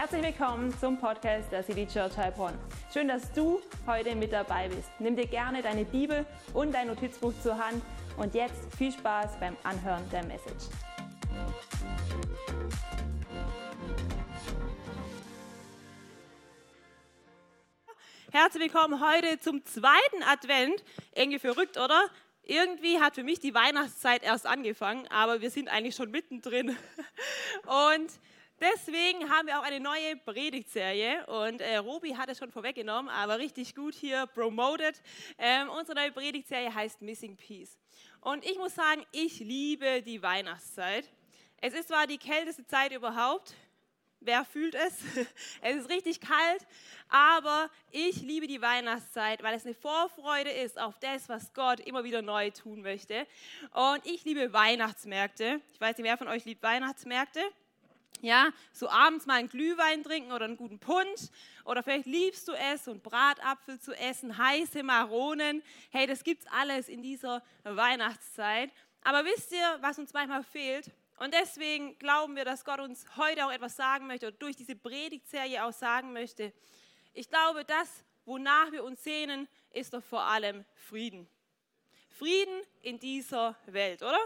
Herzlich willkommen zum Podcast der City Church Heilbronn. Schön, dass du heute mit dabei bist. Nimm dir gerne deine Bibel und dein Notizbuch zur Hand und jetzt viel Spaß beim Anhören der Message. Herzlich willkommen heute zum zweiten Advent. Irgendwie verrückt, oder? Irgendwie hat für mich die Weihnachtszeit erst angefangen, aber wir sind eigentlich schon mittendrin. Und Deswegen haben wir auch eine neue Predigtserie und äh, Robi hat es schon vorweggenommen, aber richtig gut hier promoted. Ähm, unsere neue Predigtserie heißt Missing Peace. Und ich muss sagen, ich liebe die Weihnachtszeit. Es ist zwar die kälteste Zeit überhaupt, wer fühlt es? Es ist richtig kalt, aber ich liebe die Weihnachtszeit, weil es eine Vorfreude ist auf das, was Gott immer wieder neu tun möchte. Und ich liebe Weihnachtsmärkte. Ich weiß nicht, wer von euch liebt Weihnachtsmärkte. Ja, so abends mal einen Glühwein trinken oder einen guten Punsch oder vielleicht liebst du es, so einen Bratapfel zu essen, heiße Maronen. Hey, das gibt's alles in dieser Weihnachtszeit. Aber wisst ihr, was uns manchmal fehlt? Und deswegen glauben wir, dass Gott uns heute auch etwas sagen möchte oder durch diese Predigtserie auch sagen möchte. Ich glaube, das, wonach wir uns sehnen, ist doch vor allem Frieden. Frieden in dieser Welt, oder?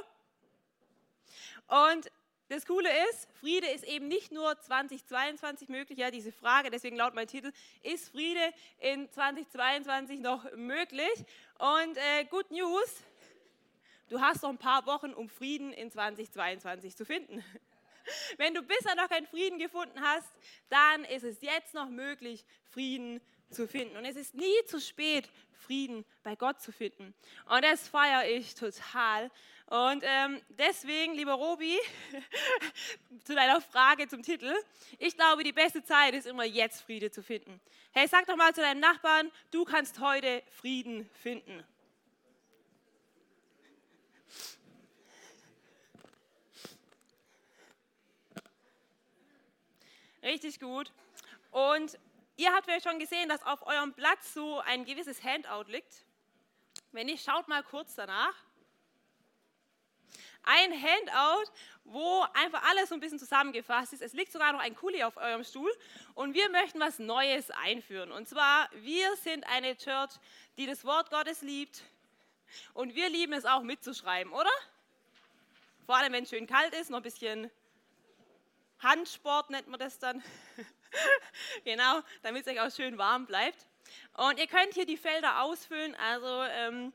Und das Coole ist, Friede ist eben nicht nur 2022 möglich, ja, diese Frage, deswegen lautet mein Titel, ist Friede in 2022 noch möglich? Und äh, Good News, du hast noch ein paar Wochen, um Frieden in 2022 zu finden. Wenn du bisher noch keinen Frieden gefunden hast, dann ist es jetzt noch möglich, Frieden zu finden. Und es ist nie zu spät, Frieden bei Gott zu finden. Und das feiere ich total. Und ähm, deswegen, lieber Robi, zu deiner Frage zum Titel, ich glaube, die beste Zeit ist immer jetzt Friede zu finden. Hey, sag doch mal zu deinem Nachbarn, du kannst heute Frieden finden. Richtig gut. Und ihr habt vielleicht schon gesehen, dass auf eurem Platz so ein gewisses Handout liegt. Wenn nicht, schaut mal kurz danach ein Handout, wo einfach alles so ein bisschen zusammengefasst ist. Es liegt sogar noch ein Kuli auf eurem Stuhl und wir möchten was Neues einführen. Und zwar, wir sind eine Church, die das Wort Gottes liebt und wir lieben es auch mitzuschreiben, oder? Vor allem, wenn es schön kalt ist, noch ein bisschen Handsport nennt man das dann. genau, damit es euch auch schön warm bleibt. Und ihr könnt hier die Felder ausfüllen, also ähm,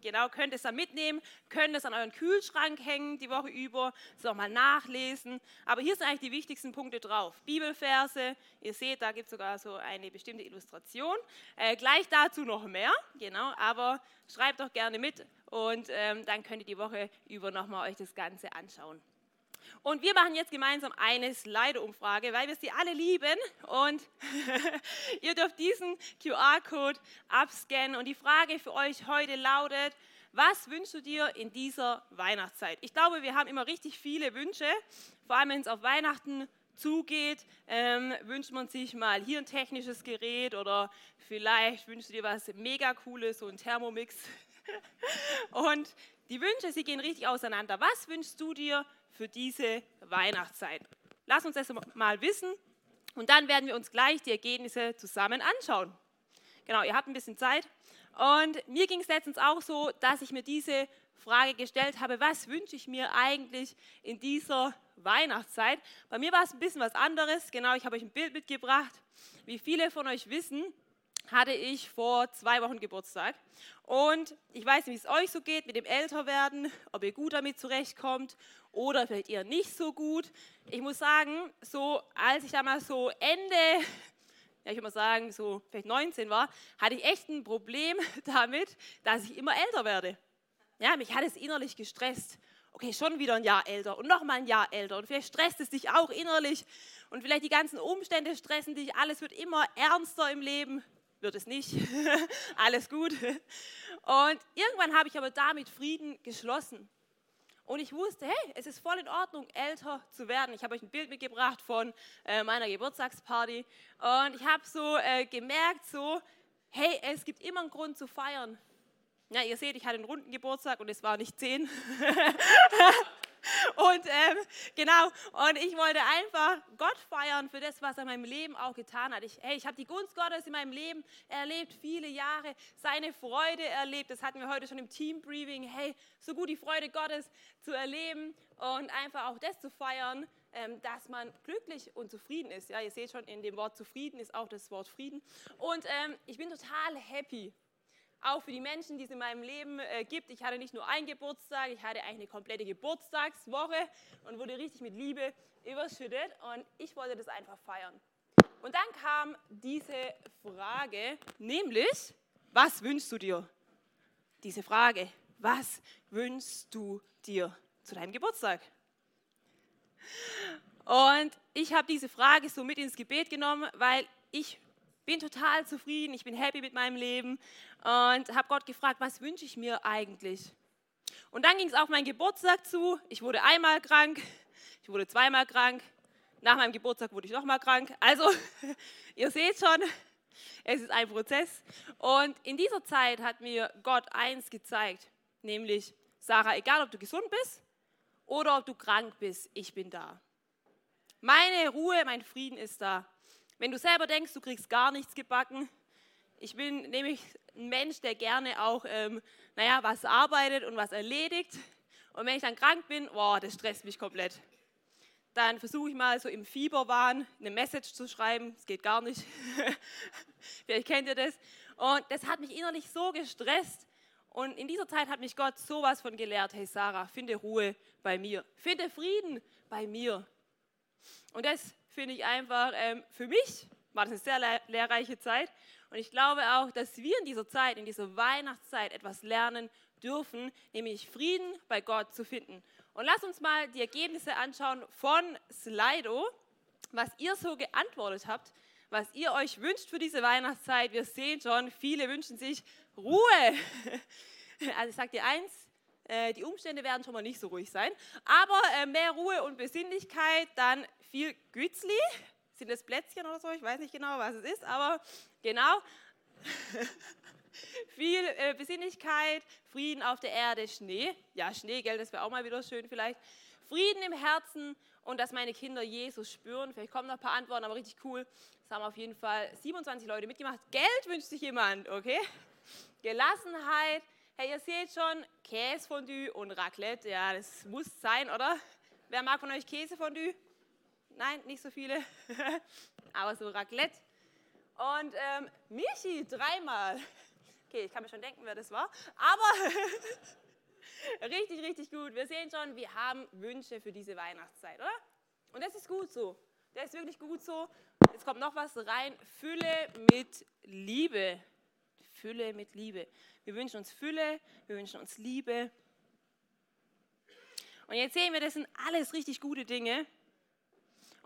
Genau, könnt es dann mitnehmen, könnt es an euren Kühlschrank hängen die Woche über, so mal nachlesen. Aber hier sind eigentlich die wichtigsten Punkte drauf. Bibelverse, ihr seht, da gibt es sogar so eine bestimmte Illustration. Äh, gleich dazu noch mehr, genau, aber schreibt doch gerne mit und ähm, dann könnt ihr die Woche über nochmal euch das Ganze anschauen. Und wir machen jetzt gemeinsam eine Slido-Umfrage, weil wir sie alle lieben. Und ihr dürft diesen QR-Code abscannen. Und die Frage für euch heute lautet, was wünschst du dir in dieser Weihnachtszeit? Ich glaube, wir haben immer richtig viele Wünsche, vor allem wenn es auf Weihnachten zugeht, ähm, wünscht man sich mal hier ein technisches Gerät oder vielleicht wünschst du dir was mega cooles, so ein Thermomix. Und die Wünsche, sie gehen richtig auseinander. Was wünschst du dir für diese Weihnachtszeit? Lass uns das mal wissen und dann werden wir uns gleich die Ergebnisse zusammen anschauen. Genau, ihr habt ein bisschen Zeit. Und mir ging es letztens auch so, dass ich mir diese Frage gestellt habe, was wünsche ich mir eigentlich in dieser Weihnachtszeit? Bei mir war es ein bisschen was anderes. Genau, ich habe euch ein Bild mitgebracht. Wie viele von euch wissen, hatte ich vor zwei Wochen Geburtstag. Und ich weiß nicht, wie es euch so geht mit dem Älterwerden, ob ihr gut damit zurechtkommt oder vielleicht eher nicht so gut. Ich muss sagen, so als ich damals so Ende, ja ich würde mal sagen, so vielleicht 19 war, hatte ich echt ein Problem damit, dass ich immer älter werde. Ja, mich hat es innerlich gestresst. Okay, schon wieder ein Jahr älter und noch mal ein Jahr älter und vielleicht stresst es dich auch innerlich und vielleicht die ganzen Umstände stressen dich, alles wird immer ernster im Leben, wird es nicht. Alles gut. Und irgendwann habe ich aber damit Frieden geschlossen. Und ich wusste, hey, es ist voll in Ordnung, älter zu werden. Ich habe euch ein Bild mitgebracht von äh, meiner Geburtstagsparty. Und ich habe so äh, gemerkt, so, hey, es gibt immer einen Grund zu feiern. Ja, ihr seht, ich hatte einen runden Geburtstag und es war nicht zehn. Und ähm, genau, und ich wollte einfach Gott feiern für das, was er in meinem Leben auch getan hat. Ich, hey, ich habe die Gunst Gottes in meinem Leben erlebt, viele Jahre, seine Freude erlebt. Das hatten wir heute schon im Team-Briefing. Hey, so gut die Freude Gottes zu erleben und einfach auch das zu feiern, ähm, dass man glücklich und zufrieden ist. Ja, ihr seht schon, in dem Wort zufrieden ist auch das Wort Frieden. Und ähm, ich bin total happy auch für die Menschen, die es in meinem Leben äh, gibt. Ich hatte nicht nur einen Geburtstag, ich hatte eigentlich eine komplette Geburtstagswoche und wurde richtig mit Liebe überschüttet und ich wollte das einfach feiern. Und dann kam diese Frage, nämlich, was wünschst du dir? Diese Frage, was wünschst du dir zu deinem Geburtstag? Und ich habe diese Frage so mit ins Gebet genommen, weil ich bin total zufrieden, ich bin happy mit meinem Leben und habe Gott gefragt, was wünsche ich mir eigentlich? Und dann ging es auf meinen Geburtstag zu. Ich wurde einmal krank, ich wurde zweimal krank. Nach meinem Geburtstag wurde ich nochmal krank. Also, ihr seht schon, es ist ein Prozess. Und in dieser Zeit hat mir Gott eins gezeigt, nämlich, Sarah, egal ob du gesund bist oder ob du krank bist, ich bin da. Meine Ruhe, mein Frieden ist da. Wenn du selber denkst, du kriegst gar nichts gebacken, ich bin nämlich ein Mensch, der gerne auch, ähm, naja, was arbeitet und was erledigt. Und wenn ich dann krank bin, boah, das stresst mich komplett. Dann versuche ich mal so im Fieberwahn eine Message zu schreiben. Das geht gar nicht. Vielleicht kennt ihr das. Und das hat mich innerlich so gestresst. Und in dieser Zeit hat mich Gott sowas von gelehrt. Hey Sarah, finde Ruhe bei mir. Finde Frieden bei mir. Und das finde ich einfach, ähm, für mich war das eine sehr lehrreiche Zeit. Und ich glaube auch, dass wir in dieser Zeit, in dieser Weihnachtszeit etwas lernen dürfen, nämlich Frieden bei Gott zu finden. Und lass uns mal die Ergebnisse anschauen von Slido, was ihr so geantwortet habt, was ihr euch wünscht für diese Weihnachtszeit. Wir sehen schon, viele wünschen sich Ruhe. Also ich sage dir eins, äh, die Umstände werden schon mal nicht so ruhig sein, aber äh, mehr Ruhe und Besinnlichkeit, dann viel Gützli. Sind das Plätzchen oder so? Ich weiß nicht genau, was es ist, aber genau. viel äh, Besinnlichkeit, Frieden auf der Erde, Schnee. Ja, Schnee, gell, das wäre auch mal wieder schön vielleicht. Frieden im Herzen und dass meine Kinder Jesus spüren. Vielleicht kommen noch ein paar Antworten, aber richtig cool. Das haben auf jeden Fall 27 Leute mitgemacht. Geld wünscht sich jemand, okay? Gelassenheit. Hey, ihr seht schon, Käsefondue und Raclette. Ja, das muss sein, oder? Wer mag von euch Käsefondue? Nein, nicht so viele. Aber so Raclette. Und ähm, Michi dreimal. Okay, ich kann mir schon denken, wer das war. Aber richtig, richtig gut. Wir sehen schon, wir haben Wünsche für diese Weihnachtszeit, oder? Und das ist gut so. Das ist wirklich gut so. Jetzt kommt noch was rein. Fülle mit Liebe. Fülle mit Liebe. Wir wünschen uns Fülle, wir wünschen uns Liebe. Und jetzt sehen wir, das sind alles richtig gute Dinge.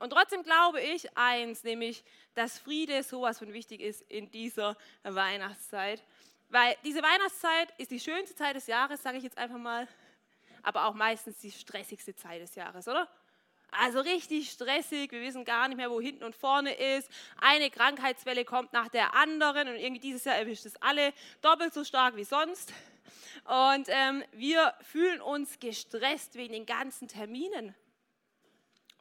Und trotzdem glaube ich eins, nämlich, dass Friede sowas von wichtig ist in dieser Weihnachtszeit. Weil diese Weihnachtszeit ist die schönste Zeit des Jahres, sage ich jetzt einfach mal, aber auch meistens die stressigste Zeit des Jahres, oder? Also richtig stressig, wir wissen gar nicht mehr, wo hinten und vorne ist. Eine Krankheitswelle kommt nach der anderen und irgendwie dieses Jahr erwischt es alle doppelt so stark wie sonst. Und ähm, wir fühlen uns gestresst wegen den ganzen Terminen.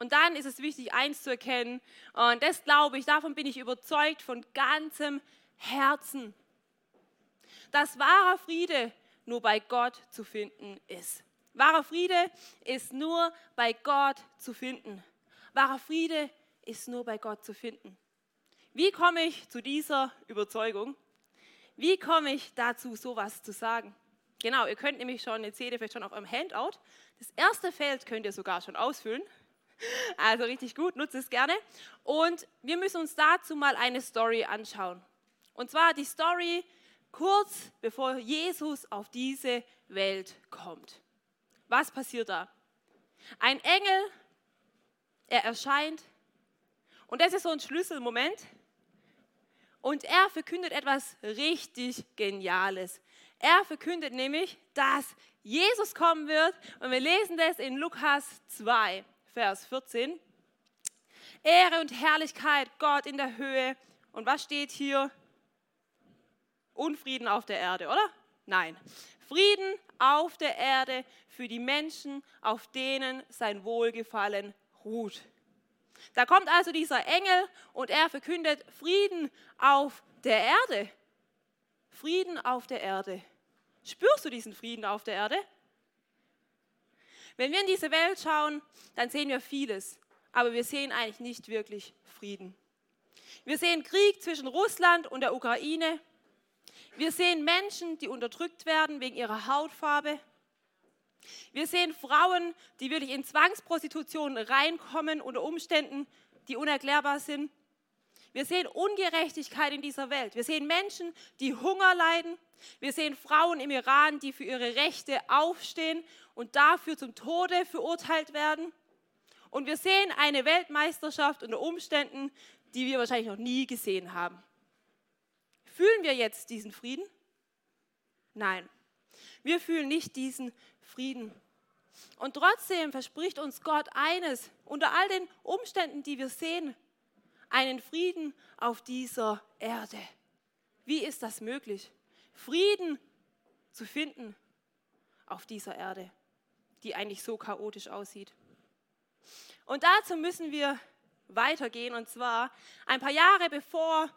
Und dann ist es wichtig, eins zu erkennen, und das glaube ich, davon bin ich überzeugt von ganzem Herzen, dass wahrer Friede nur bei Gott zu finden ist. Wahrer Friede ist nur bei Gott zu finden. Wahrer Friede ist nur bei Gott zu finden. Wie komme ich zu dieser Überzeugung? Wie komme ich dazu, sowas zu sagen? Genau, ihr könnt nämlich schon, jetzt seht ihr vielleicht schon auf eurem Handout, das erste Feld könnt ihr sogar schon ausfüllen. Also richtig gut, nutze es gerne. Und wir müssen uns dazu mal eine Story anschauen. Und zwar die Story kurz bevor Jesus auf diese Welt kommt. Was passiert da? Ein Engel, er erscheint und das ist so ein Schlüsselmoment. Und er verkündet etwas richtig Geniales. Er verkündet nämlich, dass Jesus kommen wird. Und wir lesen das in Lukas 2. Vers 14. Ehre und Herrlichkeit Gott in der Höhe. Und was steht hier? Unfrieden auf der Erde, oder? Nein. Frieden auf der Erde für die Menschen, auf denen sein Wohlgefallen ruht. Da kommt also dieser Engel und er verkündet Frieden auf der Erde. Frieden auf der Erde. Spürst du diesen Frieden auf der Erde? Wenn wir in diese Welt schauen, dann sehen wir vieles, aber wir sehen eigentlich nicht wirklich Frieden. Wir sehen Krieg zwischen Russland und der Ukraine. Wir sehen Menschen, die unterdrückt werden wegen ihrer Hautfarbe. Wir sehen Frauen, die wirklich in Zwangsprostitution reinkommen unter Umständen, die unerklärbar sind. Wir sehen Ungerechtigkeit in dieser Welt. Wir sehen Menschen, die Hunger leiden. Wir sehen Frauen im Iran, die für ihre Rechte aufstehen und dafür zum Tode verurteilt werden. Und wir sehen eine Weltmeisterschaft unter Umständen, die wir wahrscheinlich noch nie gesehen haben. Fühlen wir jetzt diesen Frieden? Nein, wir fühlen nicht diesen Frieden. Und trotzdem verspricht uns Gott eines, unter all den Umständen, die wir sehen, einen Frieden auf dieser Erde. Wie ist das möglich? Frieden zu finden auf dieser Erde, die eigentlich so chaotisch aussieht. Und dazu müssen wir weitergehen. Und zwar ein paar Jahre bevor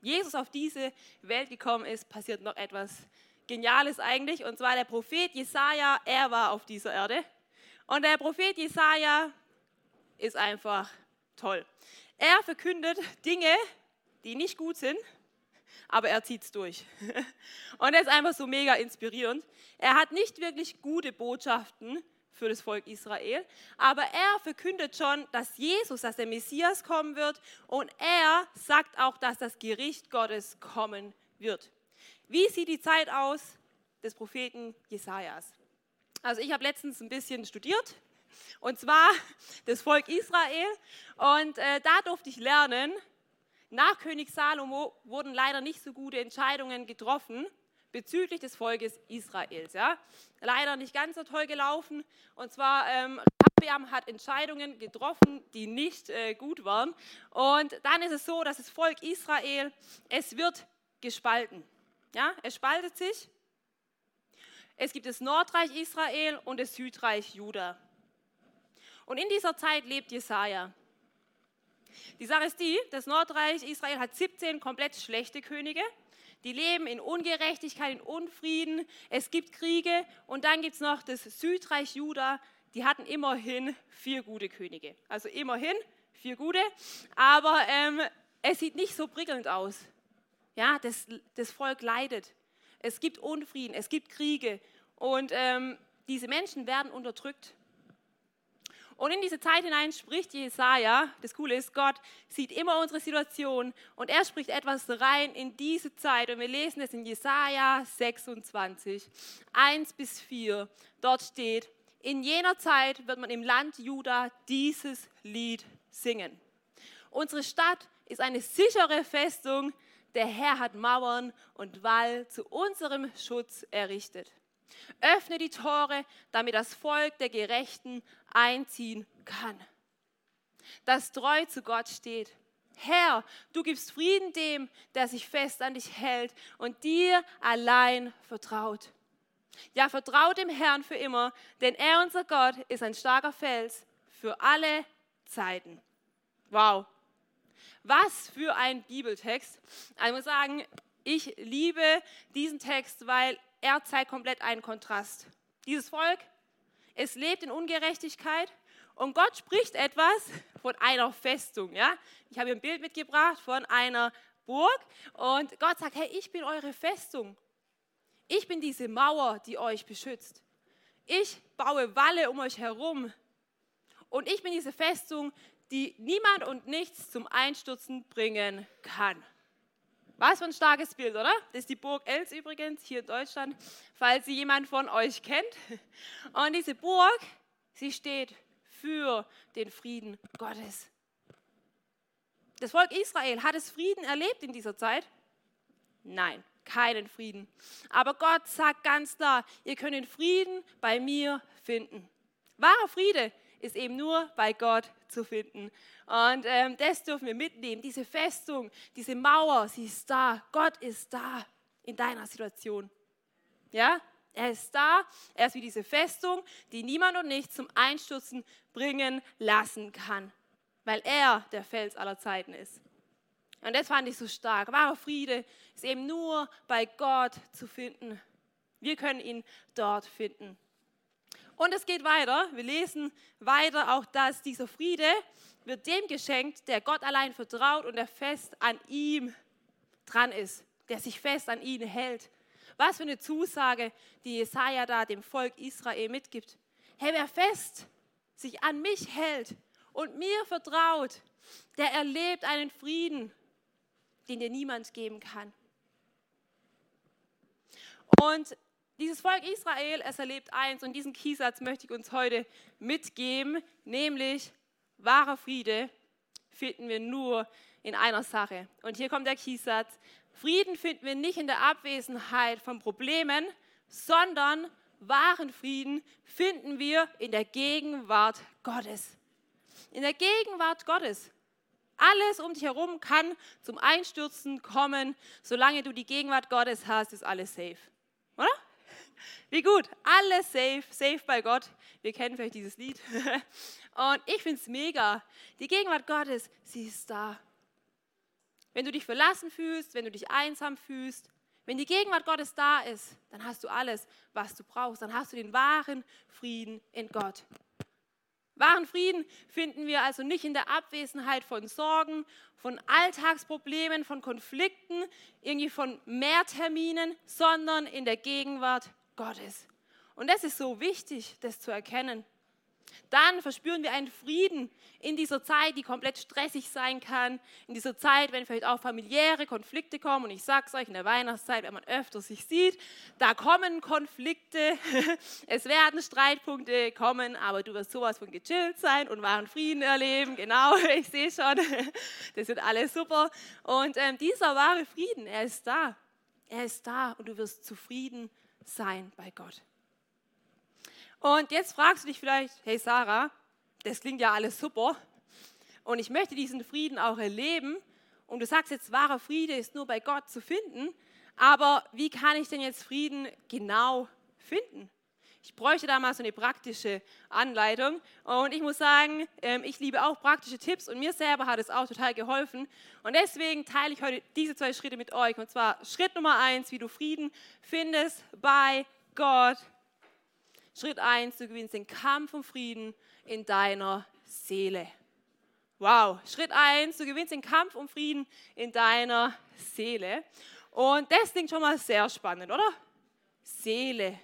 Jesus auf diese Welt gekommen ist, passiert noch etwas Geniales eigentlich. Und zwar der Prophet Jesaja, er war auf dieser Erde. Und der Prophet Jesaja ist einfach toll. Er verkündet Dinge, die nicht gut sind, aber er zieht es durch. Und er ist einfach so mega inspirierend. Er hat nicht wirklich gute Botschaften für das Volk Israel, aber er verkündet schon, dass Jesus, dass der Messias kommen wird und er sagt auch, dass das Gericht Gottes kommen wird. Wie sieht die Zeit aus des Propheten Jesajas? Also ich habe letztens ein bisschen studiert und zwar das Volk Israel und äh, da durfte ich lernen, nach König Salomo wurden leider nicht so gute Entscheidungen getroffen bezüglich des Volkes Israels. Ja? Leider nicht ganz so toll gelaufen. Und zwar, ähm, Rabiam hat Entscheidungen getroffen, die nicht äh, gut waren. Und dann ist es so, dass das Volk Israel, es wird gespalten. Ja? Es spaltet sich. Es gibt das Nordreich Israel und das Südreich Juda. Und in dieser Zeit lebt Jesaja. Die Sache ist die, das Nordreich Israel hat 17 komplett schlechte Könige die leben in Ungerechtigkeit, in Unfrieden. Es gibt Kriege und dann gibt es noch das Südreich Juda. Die hatten immerhin vier gute Könige. Also immerhin vier gute, aber ähm, es sieht nicht so prickelnd aus. Ja, das, das Volk leidet. Es gibt Unfrieden, es gibt Kriege und ähm, diese Menschen werden unterdrückt. Und in diese Zeit hinein spricht Jesaja, das Coole ist, Gott sieht immer unsere Situation und er spricht etwas rein in diese Zeit. Und wir lesen es in Jesaja 26, 1 bis 4. Dort steht, in jener Zeit wird man im Land Juda dieses Lied singen. Unsere Stadt ist eine sichere Festung. Der Herr hat Mauern und Wall zu unserem Schutz errichtet. Öffne die Tore, damit das Volk der Gerechten einziehen kann. Das treu zu Gott steht. Herr, du gibst Frieden dem, der sich fest an dich hält und dir allein vertraut. Ja, vertraut dem Herrn für immer, denn er, unser Gott, ist ein starker Fels für alle Zeiten. Wow. Was für ein Bibeltext. Also ich muss sagen, ich liebe diesen Text, weil er zeigt komplett einen Kontrast. Dieses Volk, es lebt in Ungerechtigkeit und Gott spricht etwas von einer Festung. Ja? Ich habe ein Bild mitgebracht von einer Burg und Gott sagt, hey, ich bin eure Festung. Ich bin diese Mauer, die euch beschützt. Ich baue Walle um euch herum. Und ich bin diese Festung, die niemand und nichts zum Einstürzen bringen kann. Was für ein starkes Bild, oder? Das ist die Burg Els übrigens hier in Deutschland, falls sie jemand von euch kennt. Und diese Burg, sie steht für den Frieden Gottes. Das Volk Israel hat es Frieden erlebt in dieser Zeit? Nein, keinen Frieden. Aber Gott sagt ganz klar, ihr könnt den Frieden bei mir finden. Wahrer Friede ist eben nur bei Gott zu finden. Und ähm, das dürfen wir mitnehmen. Diese Festung, diese Mauer, sie ist da. Gott ist da in deiner Situation. Ja, er ist da, er ist wie diese Festung, die niemand und nichts zum Einstürzen bringen lassen kann, weil er der Fels aller Zeiten ist. Und das fand ich so stark. Wahrer Friede ist eben nur bei Gott zu finden. Wir können ihn dort finden. Und es geht weiter. Wir lesen weiter auch, dass dieser Friede wird dem geschenkt, der Gott allein vertraut und der fest an ihm dran ist, der sich fest an ihn hält. Was für eine Zusage, die Jesaja da dem Volk Israel mitgibt. Hey, wer fest sich an mich hält und mir vertraut, der erlebt einen Frieden, den dir niemand geben kann. Und dieses Volk Israel, es erlebt eins und diesen Kiesatz möchte ich uns heute mitgeben, nämlich wahrer Friede finden wir nur in einer Sache. Und hier kommt der Kiesatz. Frieden finden wir nicht in der Abwesenheit von Problemen, sondern wahren Frieden finden wir in der Gegenwart Gottes. In der Gegenwart Gottes. Alles um dich herum kann zum Einstürzen kommen. Solange du die Gegenwart Gottes hast, ist alles safe. Oder? Wie gut. Alles safe, safe bei Gott. Wir kennen vielleicht dieses Lied. Und ich finde es mega. Die Gegenwart Gottes, sie ist da. Wenn du dich verlassen fühlst, wenn du dich einsam fühlst, wenn die Gegenwart Gottes da ist, dann hast du alles, was du brauchst. Dann hast du den wahren Frieden in Gott. Wahren Frieden finden wir also nicht in der Abwesenheit von Sorgen, von Alltagsproblemen, von Konflikten, irgendwie von Mehrterminen, sondern in der Gegenwart Gottes. Und das ist so wichtig, das zu erkennen. Dann verspüren wir einen Frieden in dieser Zeit, die komplett stressig sein kann. In dieser Zeit, wenn vielleicht auch familiäre Konflikte kommen. Und ich sage es euch, in der Weihnachtszeit, wenn man öfter sich sieht, da kommen Konflikte. Es werden Streitpunkte kommen, aber du wirst sowas von gechillt sein und wahren Frieden erleben. Genau, ich sehe schon. Das wird alles super. Und ähm, dieser wahre Frieden, er ist da. Er ist da und du wirst zufrieden sein bei Gott. Und jetzt fragst du dich vielleicht, hey Sarah, das klingt ja alles super und ich möchte diesen Frieden auch erleben und du sagst jetzt, wahrer Friede ist nur bei Gott zu finden, aber wie kann ich denn jetzt Frieden genau finden? Ich bräuchte da mal so eine praktische Anleitung. Und ich muss sagen, ähm, ich liebe auch praktische Tipps und mir selber hat es auch total geholfen. Und deswegen teile ich heute diese zwei Schritte mit euch. Und zwar Schritt Nummer eins, wie du Frieden findest bei Gott Schritt 1, du gewinnst den Kampf um Frieden in deiner Seele. Wow, Schritt 1, du gewinnst den Kampf um Frieden in deiner Seele. Und das klingt schon mal sehr spannend, oder? Seele.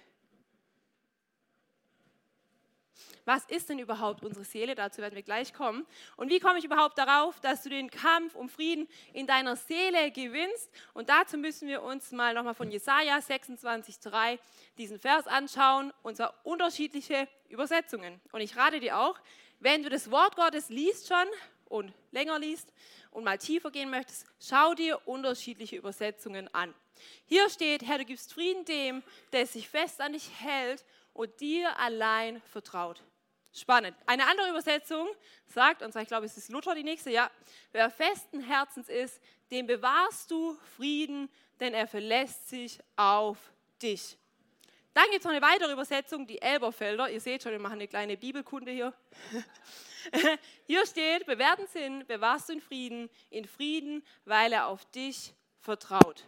Was ist denn überhaupt unsere Seele? Dazu werden wir gleich kommen. Und wie komme ich überhaupt darauf, dass du den Kampf um Frieden in deiner Seele gewinnst? Und dazu müssen wir uns mal nochmal von Jesaja 26,3 diesen Vers anschauen, und zwar unterschiedliche Übersetzungen. Und ich rate dir auch, wenn du das Wort Gottes liest schon und länger liest und mal tiefer gehen möchtest, schau dir unterschiedliche Übersetzungen an. Hier steht, Herr, du gibst Frieden dem, der sich fest an dich hält und dir allein vertraut. Spannend. Eine andere Übersetzung sagt, und zwar ich glaube, es ist Luther die nächste, ja, wer festen Herzens ist, dem bewahrst du Frieden, denn er verlässt sich auf dich. Dann gibt es noch eine weitere Übersetzung, die Elberfelder. Ihr seht schon, wir machen eine kleine Bibelkunde hier. hier steht, bewährten Sinn bewahrst du in Frieden, in Frieden, weil er auf dich vertraut.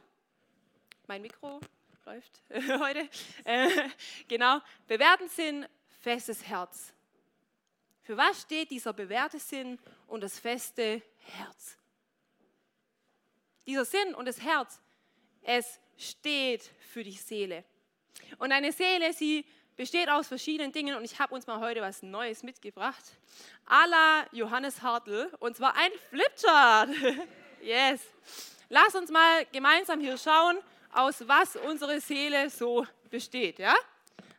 Mein Mikro läuft heute. Äh, genau, bewährten Sinn, festes Herz. Für was steht dieser bewährte Sinn und das feste Herz? Dieser Sinn und das Herz, es steht für die Seele. Und eine Seele, sie besteht aus verschiedenen Dingen und ich habe uns mal heute was Neues mitgebracht. A la Johannes Hartl und zwar ein Flipchart. yes. Lass uns mal gemeinsam hier schauen, aus was unsere Seele so besteht. Ja?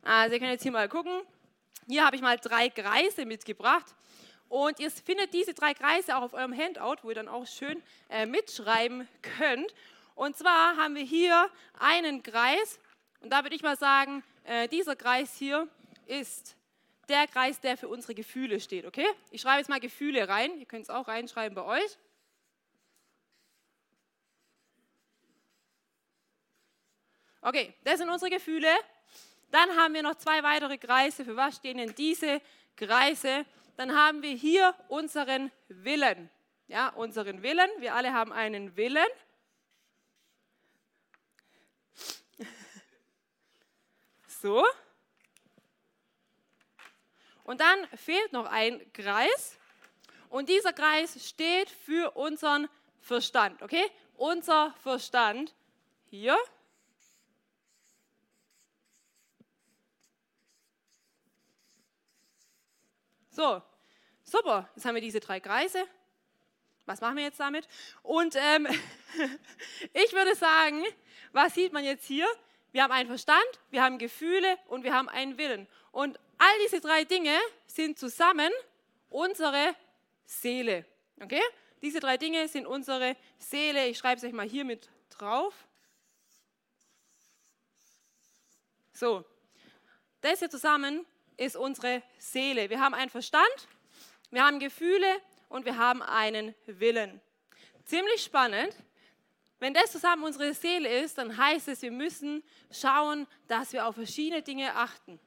Also ihr könnt jetzt hier mal gucken. Hier habe ich mal drei Kreise mitgebracht. Und ihr findet diese drei Kreise auch auf eurem Handout, wo ihr dann auch schön äh, mitschreiben könnt. Und zwar haben wir hier einen Kreis. Und da würde ich mal sagen, äh, dieser Kreis hier ist der Kreis, der für unsere Gefühle steht. Okay? Ich schreibe jetzt mal Gefühle rein. Ihr könnt es auch reinschreiben bei euch. Okay, das sind unsere Gefühle. Dann haben wir noch zwei weitere Kreise. Für was stehen denn diese Kreise? Dann haben wir hier unseren Willen. Ja, unseren Willen. Wir alle haben einen Willen. So. Und dann fehlt noch ein Kreis. Und dieser Kreis steht für unseren Verstand. Okay? Unser Verstand hier. So, super. Jetzt haben wir diese drei Kreise. Was machen wir jetzt damit? Und ähm, ich würde sagen, was sieht man jetzt hier? Wir haben einen Verstand, wir haben Gefühle und wir haben einen Willen. Und all diese drei Dinge sind zusammen unsere Seele. Okay? Diese drei Dinge sind unsere Seele. Ich schreibe es euch mal hier mit drauf. So, das hier zusammen ist unsere Seele. Wir haben einen Verstand, wir haben Gefühle und wir haben einen Willen. Ziemlich spannend. Wenn das zusammen unsere Seele ist, dann heißt es, wir müssen schauen, dass wir auf verschiedene Dinge achten.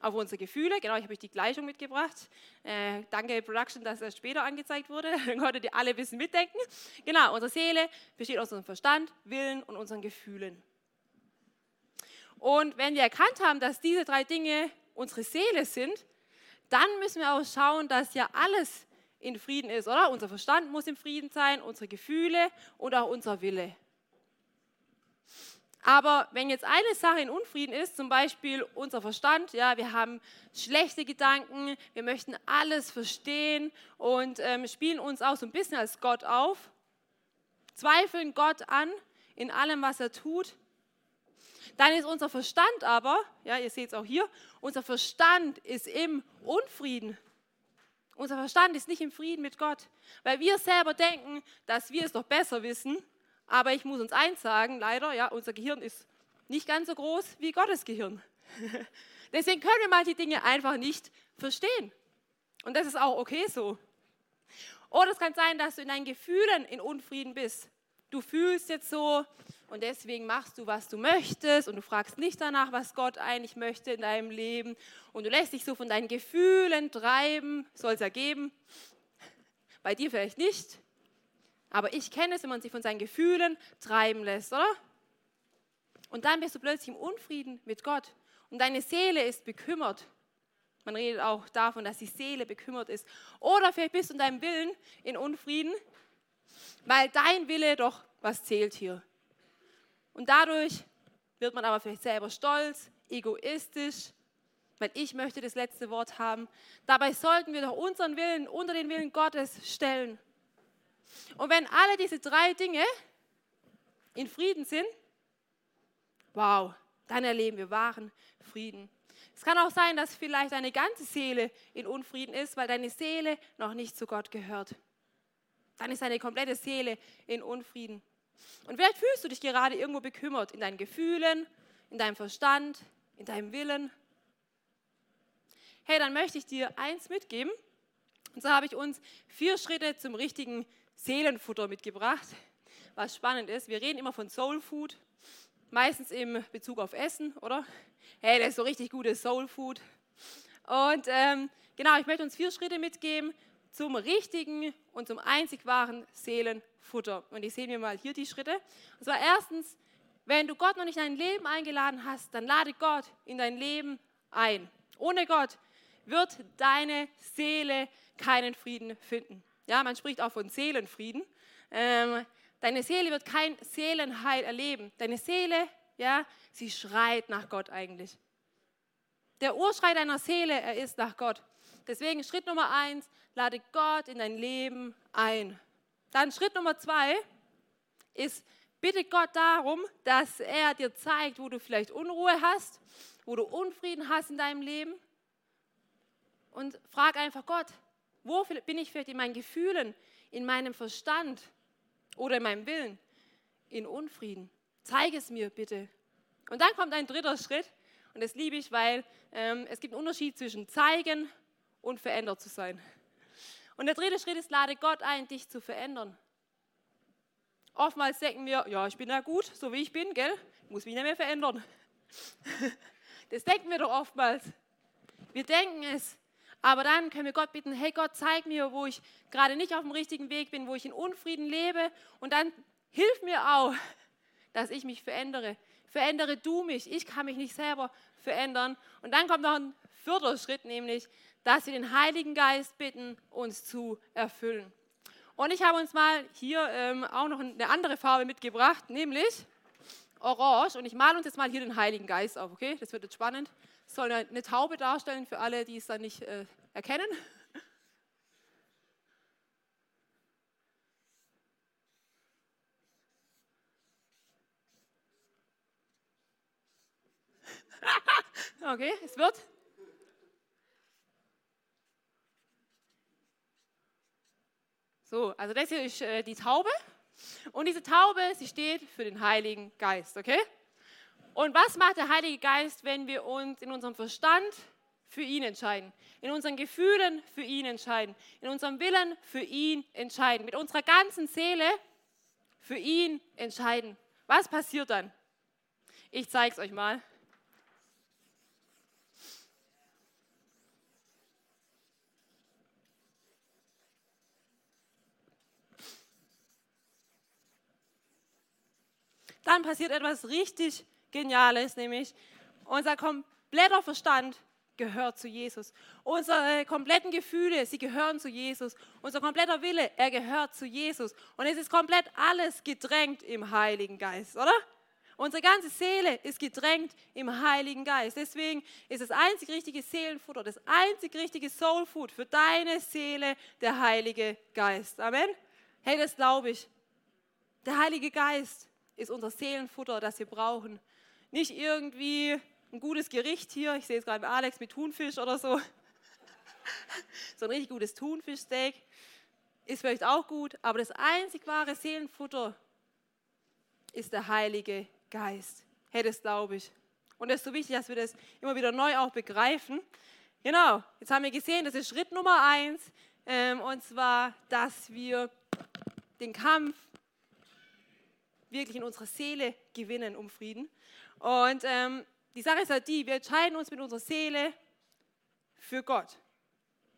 Auf unsere Gefühle, genau, ich habe euch die Gleichung mitgebracht. Äh, danke Production, dass das später angezeigt wurde. Dann konntet ihr alle ein bisschen mitdenken. Genau, unsere Seele besteht aus unserem Verstand, Willen und unseren Gefühlen. Und wenn wir erkannt haben, dass diese drei Dinge unsere Seele sind, dann müssen wir auch schauen, dass ja alles in Frieden ist, oder? Unser Verstand muss im Frieden sein, unsere Gefühle und auch unser Wille. Aber wenn jetzt eine Sache in Unfrieden ist, zum Beispiel unser Verstand, ja, wir haben schlechte Gedanken, wir möchten alles verstehen und ähm, spielen uns auch so ein bisschen als Gott auf, zweifeln Gott an in allem, was er tut, dann ist unser Verstand aber, ja, ihr seht es auch hier, unser Verstand ist im Unfrieden. Unser Verstand ist nicht im Frieden mit Gott, weil wir selber denken, dass wir es doch besser wissen. Aber ich muss uns eins sagen, leider, ja, unser Gehirn ist nicht ganz so groß wie Gottes Gehirn. Deswegen können wir manche Dinge einfach nicht verstehen. Und das ist auch okay so. Oder es kann sein, dass du in deinen Gefühlen in Unfrieden bist. Du fühlst jetzt so, und deswegen machst du, was du möchtest und du fragst nicht danach, was Gott eigentlich möchte in deinem Leben und du lässt dich so von deinen Gefühlen treiben, soll es ergeben. Bei dir vielleicht nicht, aber ich kenne es, wenn man sich von seinen Gefühlen treiben lässt, oder? Und dann bist du plötzlich im Unfrieden mit Gott und deine Seele ist bekümmert. Man redet auch davon, dass die Seele bekümmert ist. Oder vielleicht bist du in deinem Willen in Unfrieden, weil dein Wille doch was zählt hier. Und dadurch wird man aber vielleicht selber stolz, egoistisch, weil ich möchte das letzte Wort haben. Dabei sollten wir doch unseren Willen unter den Willen Gottes stellen. Und wenn alle diese drei Dinge in Frieden sind, wow, dann erleben wir wahren Frieden. Es kann auch sein, dass vielleicht deine ganze Seele in Unfrieden ist, weil deine Seele noch nicht zu Gott gehört. Dann ist deine komplette Seele in Unfrieden. Und vielleicht fühlst du dich gerade irgendwo bekümmert in deinen Gefühlen, in deinem Verstand, in deinem Willen. Hey, dann möchte ich dir eins mitgeben. Und so habe ich uns vier Schritte zum richtigen Seelenfutter mitgebracht. Was spannend ist, wir reden immer von Soul Food, meistens im Bezug auf Essen, oder? Hey, das ist so richtig gutes Soul Food. Und ähm, genau, ich möchte uns vier Schritte mitgeben zum richtigen und zum einzig wahren Seelenfutter. Und ich sehe mir mal hier die Schritte. Und zwar erstens, wenn du Gott noch nicht in dein Leben eingeladen hast, dann lade Gott in dein Leben ein. Ohne Gott wird deine Seele keinen Frieden finden. Ja, man spricht auch von Seelenfrieden. Ähm, deine Seele wird kein Seelenheil erleben. Deine Seele, ja, sie schreit nach Gott eigentlich. Der Urschrei deiner Seele, er ist nach Gott. Deswegen Schritt Nummer eins, lade Gott in dein Leben ein. Dann Schritt Nummer zwei ist, bitte Gott darum, dass er dir zeigt, wo du vielleicht Unruhe hast, wo du Unfrieden hast in deinem Leben. Und frag einfach Gott, wo bin ich vielleicht in meinen Gefühlen, in meinem Verstand oder in meinem Willen in Unfrieden? Zeige es mir bitte. Und dann kommt ein dritter Schritt, und das liebe ich, weil ähm, es gibt einen Unterschied zwischen zeigen und verändert zu sein. Und der dritte Schritt ist, lade Gott ein, dich zu verändern. Oftmals denken wir, ja, ich bin ja gut, so wie ich bin, gell? Muss mich nicht mehr verändern. Das denken wir doch oftmals. Wir denken es, aber dann können wir Gott bitten, hey Gott, zeig mir, wo ich gerade nicht auf dem richtigen Weg bin, wo ich in Unfrieden lebe und dann hilf mir auch, dass ich mich verändere. Verändere du mich, ich kann mich nicht selber verändern. Und dann kommt noch ein vierter Schritt, nämlich, dass wir den Heiligen Geist bitten, uns zu erfüllen. Und ich habe uns mal hier ähm, auch noch eine andere Farbe mitgebracht, nämlich orange. Und ich male uns jetzt mal hier den Heiligen Geist auf, okay? Das wird jetzt spannend. Das soll eine Taube darstellen für alle, die es dann nicht äh, erkennen. okay, es wird. So, also das hier ist äh, die Taube. Und diese Taube, sie steht für den Heiligen Geist, okay? Und was macht der Heilige Geist, wenn wir uns in unserem Verstand für ihn entscheiden, in unseren Gefühlen für ihn entscheiden, in unserem Willen für ihn entscheiden, mit unserer ganzen Seele für ihn entscheiden? Was passiert dann? Ich zeige es euch mal. Dann passiert etwas richtig Geniales, nämlich unser kompletter Verstand gehört zu Jesus. Unsere kompletten Gefühle, sie gehören zu Jesus. Unser kompletter Wille, er gehört zu Jesus. Und es ist komplett alles gedrängt im Heiligen Geist, oder? Unsere ganze Seele ist gedrängt im Heiligen Geist. Deswegen ist das einzig richtige Seelenfutter, das einzig richtige Soulfood für deine Seele der Heilige Geist. Amen. Hey, das glaube ich. Der Heilige Geist ist unser Seelenfutter, das wir brauchen. Nicht irgendwie ein gutes Gericht hier, ich sehe es gerade bei Alex mit Thunfisch oder so. so ein richtig gutes Thunfischsteak ist vielleicht auch gut, aber das einzig wahre Seelenfutter ist der Heilige Geist. Hey, das glaube ich. Und es ist so wichtig, dass wir das immer wieder neu auch begreifen. Genau, jetzt haben wir gesehen, das ist Schritt Nummer eins, ähm, und zwar, dass wir den Kampf wirklich in unserer Seele gewinnen um Frieden. Und ähm, die Sache ist halt die, wir entscheiden uns mit unserer Seele für Gott.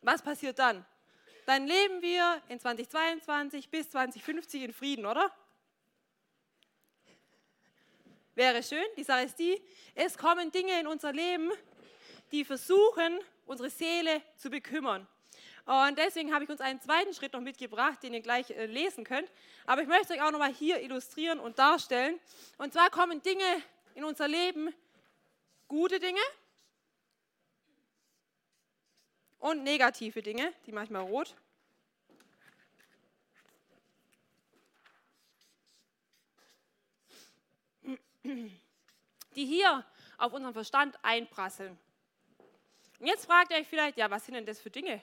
Was passiert dann? Dann leben wir in 2022 bis 2050 in Frieden, oder? Wäre schön. Die Sache ist die, es kommen Dinge in unser Leben, die versuchen, unsere Seele zu bekümmern. Und deswegen habe ich uns einen zweiten Schritt noch mitgebracht, den ihr gleich äh, lesen könnt. Aber ich möchte euch auch nochmal hier illustrieren und darstellen. Und zwar kommen Dinge in unser Leben, gute Dinge und negative Dinge, die manchmal rot. die hier auf unseren Verstand einprasseln. Und jetzt fragt ihr euch vielleicht, ja, was sind denn das für Dinge?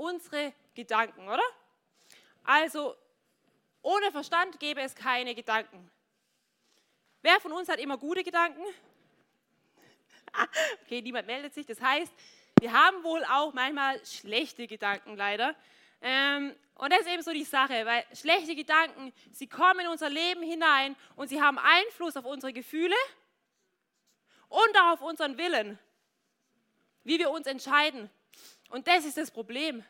Unsere Gedanken, oder? Also ohne Verstand gäbe es keine Gedanken. Wer von uns hat immer gute Gedanken? okay, niemand meldet sich. Das heißt, wir haben wohl auch manchmal schlechte Gedanken leider. Ähm, und das ist eben so die Sache, weil schlechte Gedanken, sie kommen in unser Leben hinein und sie haben Einfluss auf unsere Gefühle und auch auf unseren Willen, wie wir uns entscheiden. Und das ist das Problem.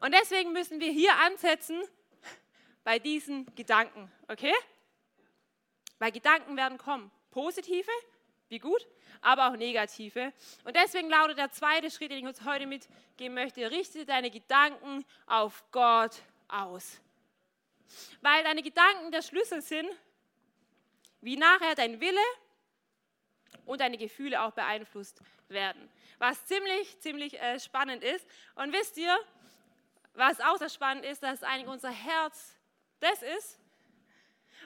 Und deswegen müssen wir hier ansetzen bei diesen Gedanken, okay? Weil Gedanken werden kommen. Positive, wie gut, aber auch negative. Und deswegen lautet der zweite Schritt, den ich uns heute mitgeben möchte, richte deine Gedanken auf Gott aus. Weil deine Gedanken der Schlüssel sind, wie nachher dein Wille und deine Gefühle auch beeinflusst werden was ziemlich, ziemlich äh, spannend ist. Und wisst ihr, was auch sehr spannend ist, dass eigentlich unser Herz das ist,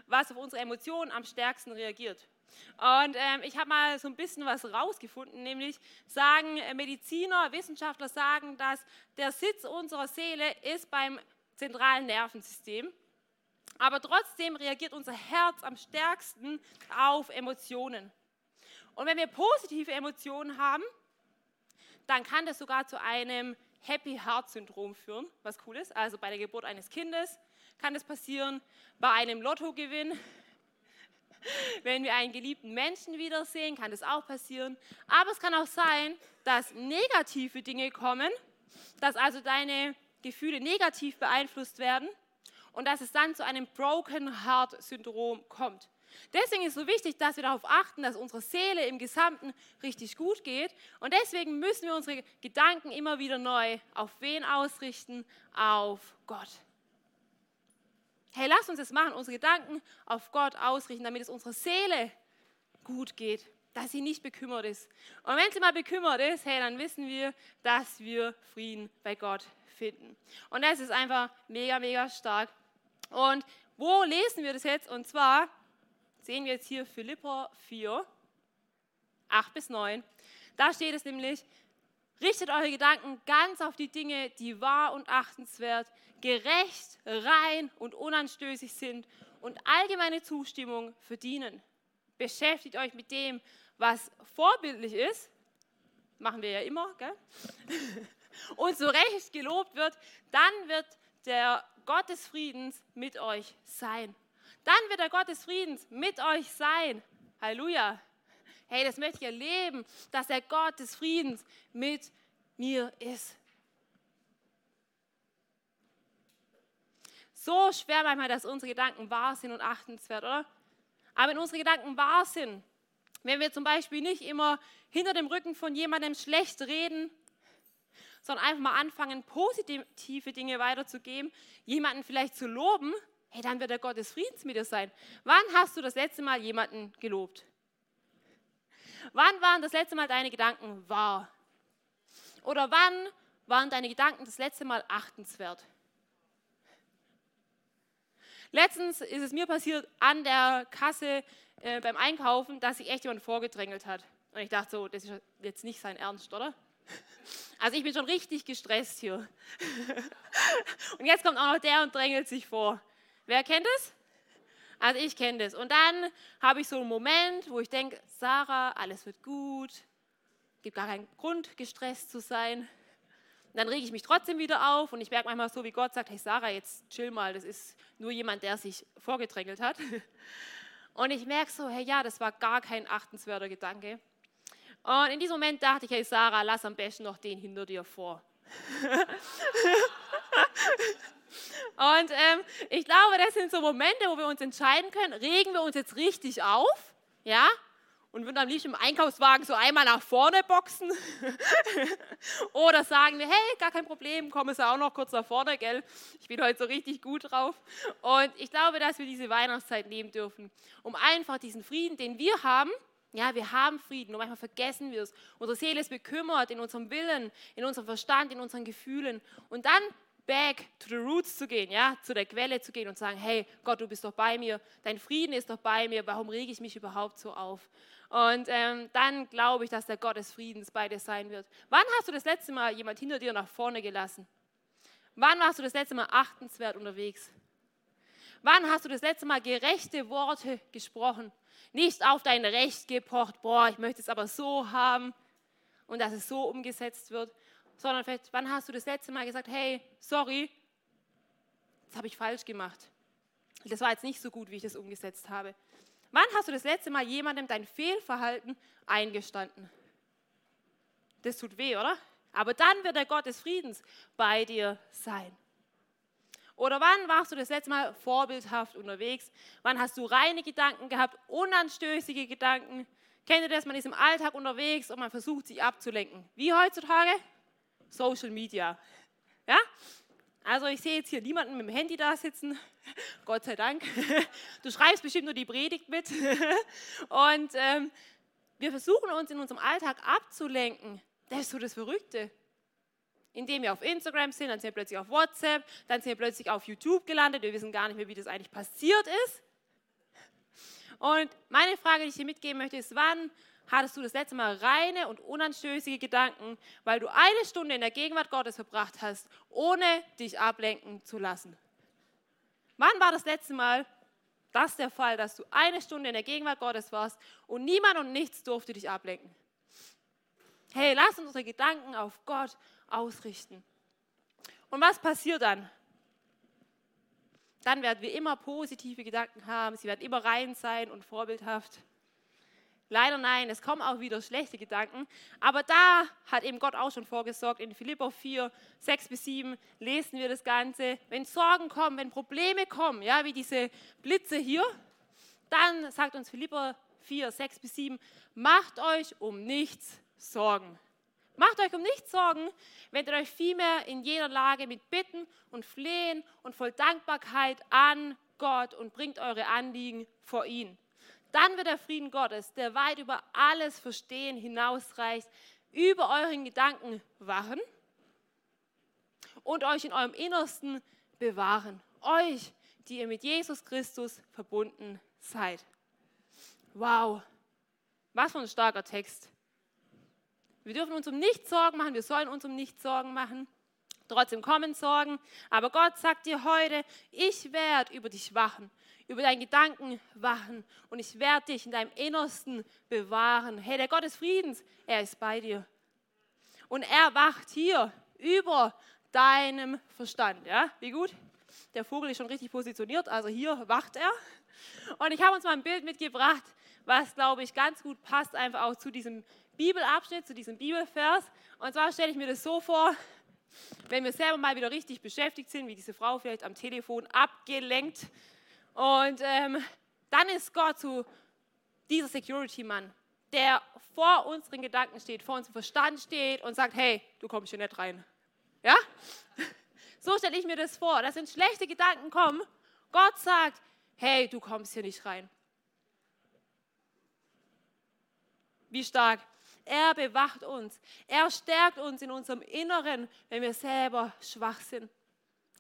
was auf unsere Emotionen am stärksten reagiert. Und ähm, ich habe mal so ein bisschen was rausgefunden, nämlich sagen äh, Mediziner, Wissenschaftler sagen, dass der Sitz unserer Seele ist beim zentralen Nervensystem. Aber trotzdem reagiert unser Herz am stärksten auf Emotionen. Und wenn wir positive Emotionen haben, dann kann das sogar zu einem Happy Heart Syndrom führen, was cool ist. Also bei der Geburt eines Kindes kann das passieren, bei einem Lottogewinn. Wenn wir einen geliebten Menschen wiedersehen, kann das auch passieren. Aber es kann auch sein, dass negative Dinge kommen, dass also deine Gefühle negativ beeinflusst werden und dass es dann zu einem Broken Heart Syndrom kommt. Deswegen ist es so wichtig, dass wir darauf achten, dass unsere Seele im Gesamten richtig gut geht. Und deswegen müssen wir unsere Gedanken immer wieder neu auf wen ausrichten? Auf Gott. Hey, lass uns das machen, unsere Gedanken auf Gott ausrichten, damit es unserer Seele gut geht, dass sie nicht bekümmert ist. Und wenn sie mal bekümmert ist, hey, dann wissen wir, dass wir Frieden bei Gott finden. Und das ist einfach mega, mega stark. Und wo lesen wir das jetzt? Und zwar sehen wir jetzt hier Philippa 4, 8 bis 9. Da steht es nämlich, richtet eure Gedanken ganz auf die Dinge, die wahr und achtenswert, gerecht, rein und unanstößig sind und allgemeine Zustimmung verdienen. Beschäftigt euch mit dem, was vorbildlich ist, machen wir ja immer, gell? und so recht gelobt wird, dann wird der Gott des Friedens mit euch sein. Dann wird der Gott des Friedens mit euch sein. Halleluja. Hey, das möchte ich erleben, dass der Gott des Friedens mit mir ist. So schwer manchmal, dass unsere Gedanken wahr sind und achtenswert, oder? Aber wenn unsere Gedanken wahr sind, wenn wir zum Beispiel nicht immer hinter dem Rücken von jemandem schlecht reden, sondern einfach mal anfangen, positive Dinge weiterzugeben, jemanden vielleicht zu loben, hey, dann wird der Gott des Friedens mit dir sein. Wann hast du das letzte Mal jemanden gelobt? Wann waren das letzte Mal deine Gedanken wahr? Oder wann waren deine Gedanken das letzte Mal achtenswert? Letztens ist es mir passiert an der Kasse äh, beim Einkaufen, dass sich echt jemand vorgedrängelt hat. Und ich dachte so, das ist jetzt nicht sein Ernst, oder? Also ich bin schon richtig gestresst hier. Und jetzt kommt auch noch der und drängelt sich vor. Wer kennt es? Also ich kenne das. Und dann habe ich so einen Moment, wo ich denke, Sarah, alles wird gut, gibt gar keinen Grund, gestresst zu sein. Und dann rege ich mich trotzdem wieder auf und ich merke manchmal so, wie Gott sagt, hey Sarah, jetzt chill mal, das ist nur jemand, der sich vorgedrängelt hat. Und ich merke so, hey ja, das war gar kein achtenswerter Gedanke. Und in diesem Moment dachte ich, hey Sarah, lass am besten noch den hinter dir vor. Und ähm, ich glaube, das sind so Momente, wo wir uns entscheiden können, regen wir uns jetzt richtig auf, ja, und würden am liebsten im Einkaufswagen so einmal nach vorne boxen. Oder sagen wir, hey, gar kein Problem, komm es auch noch kurz nach vorne, gell? Ich bin heute so richtig gut drauf. Und ich glaube, dass wir diese Weihnachtszeit nehmen dürfen, um einfach diesen Frieden, den wir haben, ja, wir haben Frieden und manchmal vergessen wir es. Unsere Seele ist bekümmert in unserem Willen, in unserem Verstand, in unseren Gefühlen. Und dann back to the roots zu gehen, ja, zu der Quelle zu gehen und sagen, hey Gott, du bist doch bei mir, dein Frieden ist doch bei mir, warum rege ich mich überhaupt so auf? Und ähm, dann glaube ich, dass der Gott des Friedens bei dir sein wird. Wann hast du das letzte Mal jemand hinter dir nach vorne gelassen? Wann warst du das letzte Mal achtenswert unterwegs? Wann hast du das letzte Mal gerechte Worte gesprochen? Nicht auf dein Recht gepocht, boah, ich möchte es aber so haben und dass es so umgesetzt wird, sondern vielleicht, wann hast du das letzte Mal gesagt, hey, sorry, das habe ich falsch gemacht. Das war jetzt nicht so gut, wie ich das umgesetzt habe. Wann hast du das letzte Mal jemandem dein Fehlverhalten eingestanden? Das tut weh, oder? Aber dann wird der Gott des Friedens bei dir sein. Oder wann warst du das letzte Mal vorbildhaft unterwegs? Wann hast du reine Gedanken gehabt, unanstößige Gedanken? Kennt ihr das? Man ist im Alltag unterwegs und man versucht sich abzulenken. Wie heutzutage? Social Media. Ja? Also ich sehe jetzt hier niemanden mit dem Handy da sitzen, Gott sei Dank. Du schreibst bestimmt nur die Predigt mit. Und ähm, wir versuchen uns in unserem Alltag abzulenken. Das ist so das Verrückte. Indem wir auf Instagram sind, dann sind wir plötzlich auf WhatsApp, dann sind wir plötzlich auf YouTube gelandet. Wir wissen gar nicht mehr, wie das eigentlich passiert ist. Und meine Frage, die ich dir mitgeben möchte, ist, wann hattest du das letzte Mal reine und unanstößige Gedanken, weil du eine Stunde in der Gegenwart Gottes verbracht hast, ohne dich ablenken zu lassen? Wann war das letzte Mal das der Fall, dass du eine Stunde in der Gegenwart Gottes warst und niemand und nichts durfte dich ablenken? Hey, lass uns unsere Gedanken auf Gott ausrichten. Und was passiert dann? dann werden wir immer positive Gedanken haben, sie werden immer rein sein und vorbildhaft. Leider nein, es kommen auch wieder schlechte Gedanken. Aber da hat eben Gott auch schon vorgesorgt. In Philippa 4, 6 bis 7 lesen wir das Ganze. Wenn Sorgen kommen, wenn Probleme kommen, ja, wie diese Blitze hier, dann sagt uns Philippa 4, 6 bis 7, macht euch um nichts Sorgen. Macht euch um nichts Sorgen, wendet euch vielmehr in jeder Lage mit Bitten und Flehen und voll Dankbarkeit an Gott und bringt eure Anliegen vor ihn. Dann wird der Frieden Gottes, der weit über alles Verstehen hinausreicht, über euren Gedanken wachen und euch in eurem Innersten bewahren. Euch, die ihr mit Jesus Christus verbunden seid. Wow, was für ein starker Text. Wir dürfen uns um nichts Sorgen machen, wir sollen uns um nichts Sorgen machen. Trotzdem kommen Sorgen, aber Gott sagt dir heute, ich werde über dich wachen über deinen Gedanken wachen und ich werde dich in deinem Innersten bewahren. Hey, der Gott des Friedens, er ist bei dir. Und er wacht hier über deinem Verstand. Ja, wie gut? Der Vogel ist schon richtig positioniert, also hier wacht er. Und ich habe uns mal ein Bild mitgebracht, was, glaube ich, ganz gut passt, einfach auch zu diesem Bibelabschnitt, zu diesem Bibelvers. Und zwar stelle ich mir das so vor, wenn wir selber mal wieder richtig beschäftigt sind, wie diese Frau vielleicht am Telefon abgelenkt und ähm, dann ist Gott so dieser Security-Mann, der vor unseren Gedanken steht, vor unserem Verstand steht und sagt, hey, du kommst hier nicht rein. Ja? So stelle ich mir das vor, dass wenn schlechte Gedanken kommen, Gott sagt, hey, du kommst hier nicht rein. Wie stark. Er bewacht uns. Er stärkt uns in unserem Inneren, wenn wir selber schwach sind.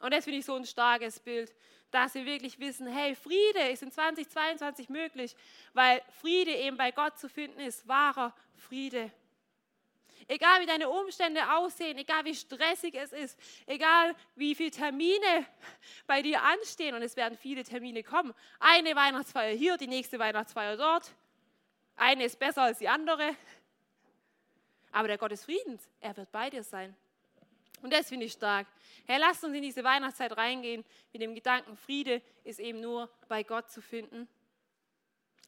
Und das finde ich so ein starkes Bild, dass wir wirklich wissen, hey, Friede ist in 2022 möglich, weil Friede eben bei Gott zu finden ist, wahrer Friede. Egal wie deine Umstände aussehen, egal wie stressig es ist, egal wie viele Termine bei dir anstehen, und es werden viele Termine kommen. Eine Weihnachtsfeier hier, die nächste Weihnachtsfeier dort. Eine ist besser als die andere. Aber der Gott des Friedens, er wird bei dir sein. Und das finde ich stark. Herr, lasst uns in diese Weihnachtszeit reingehen mit dem Gedanken, Friede ist eben nur bei Gott zu finden.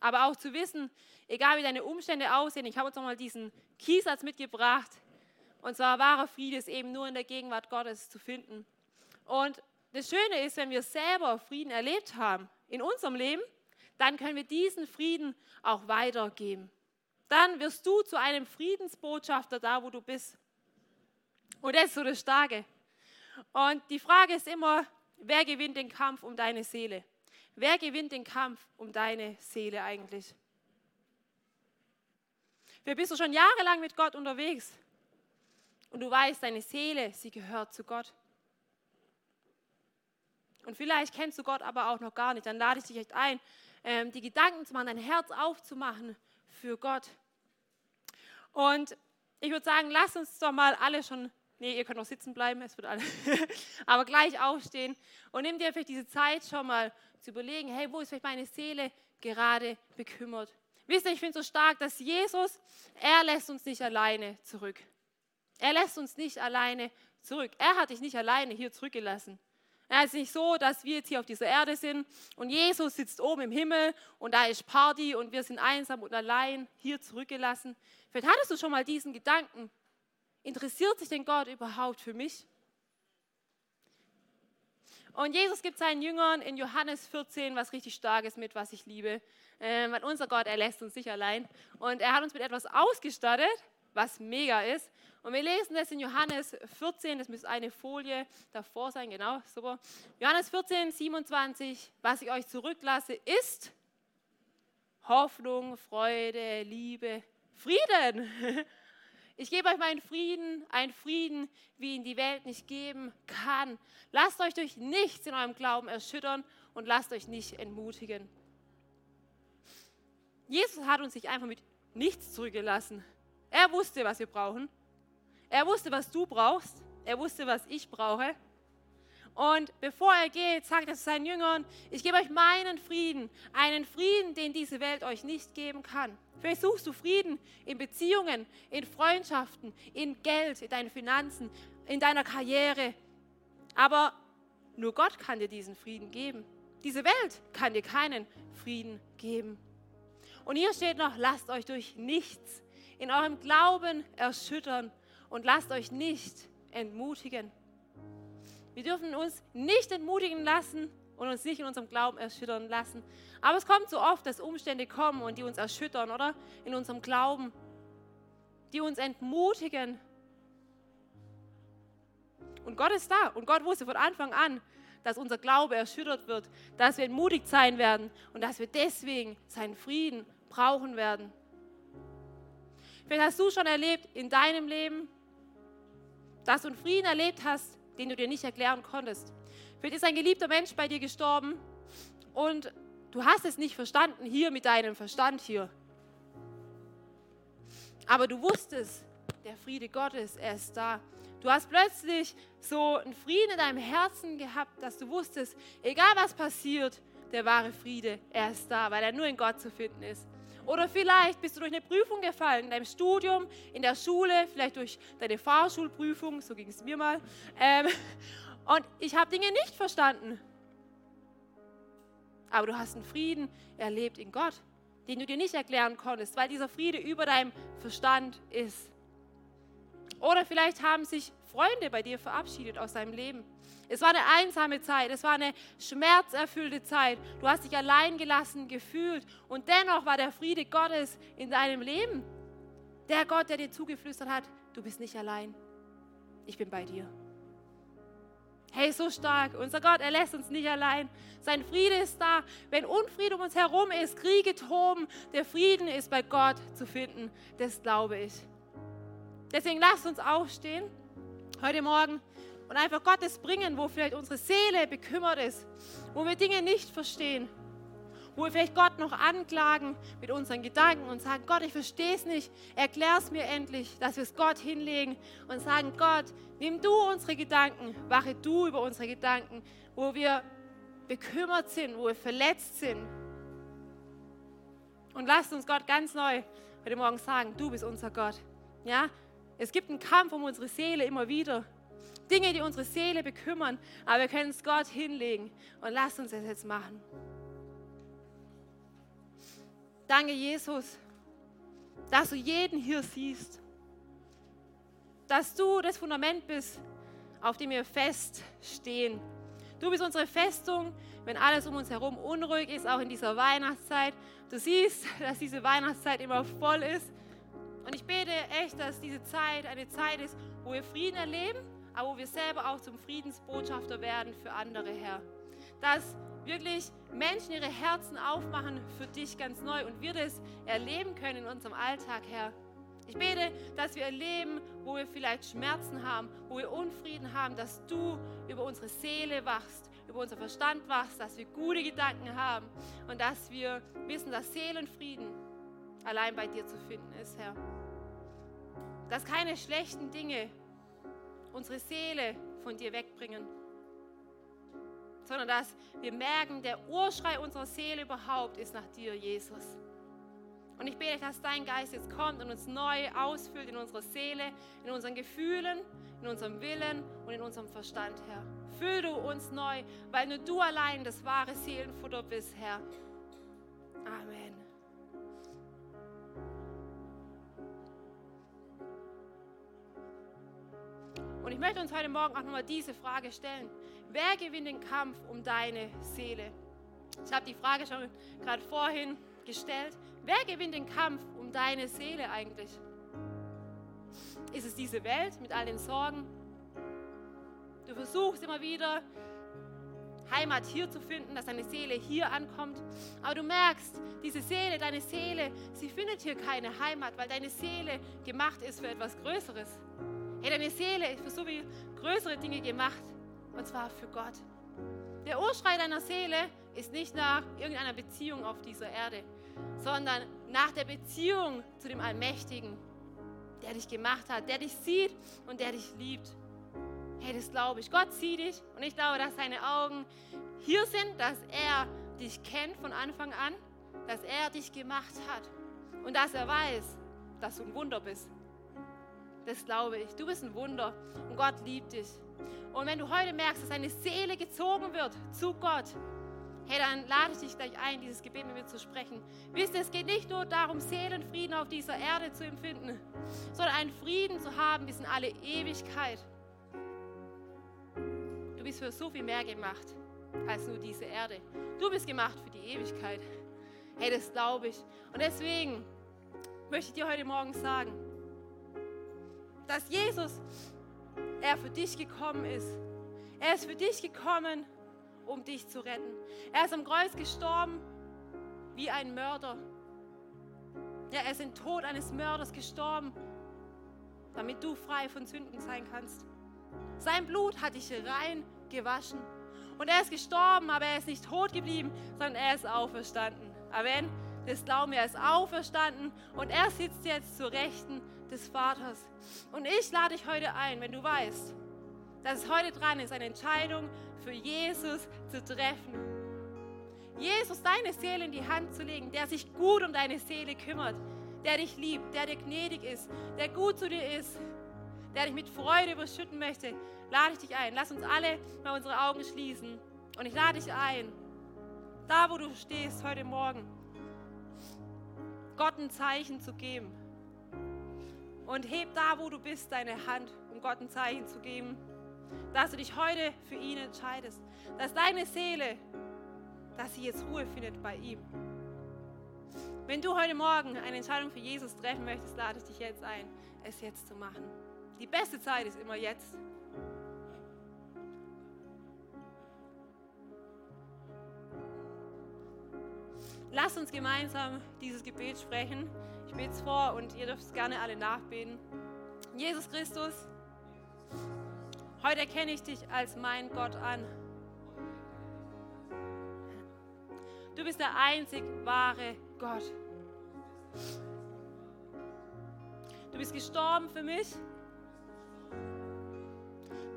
Aber auch zu wissen, egal wie deine Umstände aussehen, ich habe uns nochmal diesen Kiesatz mitgebracht. Und zwar wahrer Friede ist eben nur in der Gegenwart Gottes zu finden. Und das Schöne ist, wenn wir selber Frieden erlebt haben in unserem Leben, dann können wir diesen Frieden auch weitergeben. Dann wirst du zu einem Friedensbotschafter da, wo du bist. Und das ist so das Starke. Und die Frage ist immer, wer gewinnt den Kampf um deine Seele? Wer gewinnt den Kampf um deine Seele eigentlich? Wer bist du schon jahrelang mit Gott unterwegs? Und du weißt, deine Seele, sie gehört zu Gott. Und vielleicht kennst du Gott aber auch noch gar nicht. Dann lade ich dich echt ein, ähm, die Gedanken zu machen, dein Herz aufzumachen für Gott. Und ich würde sagen, lass uns doch mal alle schon Nee, ihr könnt noch sitzen bleiben, es wird alle. Aber gleich aufstehen und nimm dir vielleicht diese Zeit schon mal zu überlegen, hey, wo ist vielleicht meine Seele gerade bekümmert? Wisst ihr, ich finde so stark, dass Jesus, er lässt uns nicht alleine zurück. Er lässt uns nicht alleine zurück. Er hat dich nicht alleine hier zurückgelassen. Es ist nicht so, dass wir jetzt hier auf dieser Erde sind und Jesus sitzt oben im Himmel und da ist Party und wir sind einsam und allein hier zurückgelassen. Vielleicht hattest du schon mal diesen Gedanken, Interessiert sich denn Gott überhaupt für mich? Und Jesus gibt seinen Jüngern in Johannes 14 was richtig Starkes mit, was ich liebe. Ähm, weil unser Gott, er lässt uns nicht allein. Und er hat uns mit etwas ausgestattet, was mega ist. Und wir lesen das in Johannes 14, das müsste eine Folie davor sein, genau, super. Johannes 14, 27, was ich euch zurücklasse, ist Hoffnung, Freude, Liebe, Frieden. Ich gebe euch meinen Frieden, einen Frieden, wie ihn die Welt nicht geben kann. Lasst euch durch nichts in eurem Glauben erschüttern und lasst euch nicht entmutigen. Jesus hat uns nicht einfach mit nichts zurückgelassen. Er wusste, was wir brauchen. Er wusste, was du brauchst. Er wusste, was ich brauche. Und bevor er geht, sagt er zu seinen Jüngern, ich gebe euch meinen Frieden, einen Frieden, den diese Welt euch nicht geben kann. Vielleicht suchst du Frieden in Beziehungen, in Freundschaften, in Geld, in deinen Finanzen, in deiner Karriere. Aber Nur Gott kann dir diesen Frieden geben. Diese Welt kann dir keinen Frieden geben. Und hier steht noch, lasst euch durch nichts in eurem Glauben erschüttern und lasst euch nicht entmutigen. Wir dürfen uns nicht entmutigen lassen und uns nicht in unserem Glauben erschüttern lassen. Aber es kommt so oft, dass Umstände kommen und die uns erschüttern, oder? In unserem Glauben, die uns entmutigen. Und Gott ist da und Gott wusste von Anfang an, dass unser Glaube erschüttert wird, dass wir entmutigt sein werden und dass wir deswegen seinen Frieden brauchen werden. Vielleicht hast du schon erlebt in deinem Leben, dass du einen Frieden erlebt hast, den du dir nicht erklären konntest. Vielleicht ist ein geliebter Mensch bei dir gestorben und du hast es nicht verstanden hier mit deinem Verstand hier. Aber du wusstest, der Friede Gottes, er ist da. Du hast plötzlich so einen Frieden in deinem Herzen gehabt, dass du wusstest, egal was passiert, der wahre Friede, er ist da, weil er nur in Gott zu finden ist. Oder vielleicht bist du durch eine Prüfung gefallen, in deinem Studium, in der Schule, vielleicht durch deine Fahrschulprüfung, so ging es mir mal. Ähm, und ich habe Dinge nicht verstanden. Aber du hast einen Frieden erlebt in Gott, den du dir nicht erklären konntest, weil dieser Friede über deinem Verstand ist. Oder vielleicht haben sich Freunde bei dir verabschiedet aus deinem Leben. Es war eine einsame Zeit, es war eine schmerzerfüllte Zeit. Du hast dich allein gelassen gefühlt und dennoch war der Friede Gottes in deinem Leben. Der Gott, der dir zugeflüstert hat, du bist nicht allein. Ich bin bei dir. Hey, so stark. Unser Gott, er lässt uns nicht allein. Sein Friede ist da. Wenn Unfrieden um uns herum ist, Kriege toben, der Frieden ist bei Gott zu finden. Das glaube ich. Deswegen lasst uns aufstehen heute Morgen und einfach Gottes bringen, wo vielleicht unsere Seele bekümmert ist, wo wir Dinge nicht verstehen, wo wir vielleicht Gott noch anklagen mit unseren Gedanken und sagen, Gott, ich verstehe es nicht, erklär es mir endlich, dass wir es Gott hinlegen und sagen, Gott, nimm du unsere Gedanken, wache du über unsere Gedanken, wo wir bekümmert sind, wo wir verletzt sind. Und lasst uns Gott ganz neu heute Morgen sagen, du bist unser Gott. Ja, es gibt einen Kampf um unsere Seele immer wieder. Dinge, die unsere Seele bekümmern, aber wir können es Gott hinlegen und lasst uns das jetzt machen. Danke, Jesus, dass du jeden hier siehst, dass du das Fundament bist, auf dem wir feststehen. Du bist unsere Festung, wenn alles um uns herum unruhig ist, auch in dieser Weihnachtszeit. Du siehst, dass diese Weihnachtszeit immer voll ist. Und ich bete echt, dass diese Zeit eine Zeit ist, wo wir Frieden erleben, aber wo wir selber auch zum Friedensbotschafter werden für andere, Herr. Dass wirklich Menschen ihre Herzen aufmachen für dich ganz neu und wir das erleben können in unserem Alltag, Herr. Ich bete, dass wir erleben, wo wir vielleicht Schmerzen haben, wo wir Unfrieden haben, dass du über unsere Seele wachst, über unser Verstand wachst, dass wir gute Gedanken haben und dass wir wissen, dass Seelenfrieden allein bei dir zu finden ist, Herr. Dass keine schlechten Dinge unsere Seele von dir wegbringen, sondern dass wir merken, der Urschrei unserer Seele überhaupt ist nach dir, Jesus. Und ich bete, dass dein Geist jetzt kommt und uns neu ausfüllt in unserer Seele, in unseren Gefühlen, in unserem Willen und in unserem Verstand, Herr. Füll du uns neu, weil nur du allein das wahre Seelenfutter bist, Herr. Amen. Und ich möchte uns heute Morgen auch nochmal diese Frage stellen. Wer gewinnt den Kampf um deine Seele? Ich habe die Frage schon gerade vorhin gestellt. Wer gewinnt den Kampf um deine Seele eigentlich? Ist es diese Welt mit all den Sorgen? Du versuchst immer wieder, Heimat hier zu finden, dass deine Seele hier ankommt. Aber du merkst, diese Seele, deine Seele, sie findet hier keine Heimat, weil deine Seele gemacht ist für etwas Größeres. Hey, deine Seele ist für so viel größere Dinge gemacht. Und zwar für Gott. Der Urschrei deiner Seele ist nicht nach irgendeiner Beziehung auf dieser Erde, sondern nach der Beziehung zu dem Allmächtigen, der dich gemacht hat, der dich sieht und der dich liebt. Hey, das glaube ich. Gott sieht dich und ich glaube, dass seine Augen hier sind, dass er dich kennt von Anfang an, dass er dich gemacht hat und dass er weiß, dass du ein Wunder bist. Das glaube ich. Du bist ein Wunder und Gott liebt dich. Und wenn du heute merkst, dass deine Seele gezogen wird zu Gott, hey, dann lade ich dich gleich ein, dieses Gebet mit mir zu sprechen. Wisst ihr, es geht nicht nur darum, Seelenfrieden auf dieser Erde zu empfinden, sondern einen Frieden zu haben bis in alle Ewigkeit. Du bist für so viel mehr gemacht als nur diese Erde. Du bist gemacht für die Ewigkeit. Hey, das glaube ich. Und deswegen möchte ich dir heute Morgen sagen, dass Jesus, er für dich gekommen ist. Er ist für dich gekommen, um dich zu retten. Er ist am Kreuz gestorben wie ein Mörder. Ja, er ist im Tod eines Mörders gestorben, damit du frei von Sünden sein kannst. Sein Blut hat dich rein gewaschen. Und er ist gestorben, aber er ist nicht tot geblieben, sondern er ist auferstanden. Amen. Das glauben wir, er ist auferstanden und er sitzt jetzt zur Rechten des Vaters. Und ich lade dich heute ein, wenn du weißt, dass es heute dran ist, eine Entscheidung für Jesus zu treffen. Jesus deine Seele in die Hand zu legen, der sich gut um deine Seele kümmert, der dich liebt, der dir gnädig ist, der gut zu dir ist, der dich mit Freude überschütten möchte, lade ich dich ein. Lass uns alle mal unsere Augen schließen. Und ich lade dich ein, da wo du stehst heute Morgen, Gott ein Zeichen zu geben. Und heb da, wo du bist, deine Hand, um Gott ein Zeichen zu geben, dass du dich heute für ihn entscheidest. Dass deine Seele, dass sie jetzt Ruhe findet bei ihm. Wenn du heute Morgen eine Entscheidung für Jesus treffen möchtest, lade ich dich jetzt ein, es jetzt zu machen. Die beste Zeit ist immer jetzt. Lasst uns gemeinsam dieses Gebet sprechen. Ich bete es vor und ihr dürft es gerne alle nachbeten. Jesus Christus, heute erkenne ich dich als mein Gott an. Du bist der einzig wahre Gott. Du bist gestorben für mich.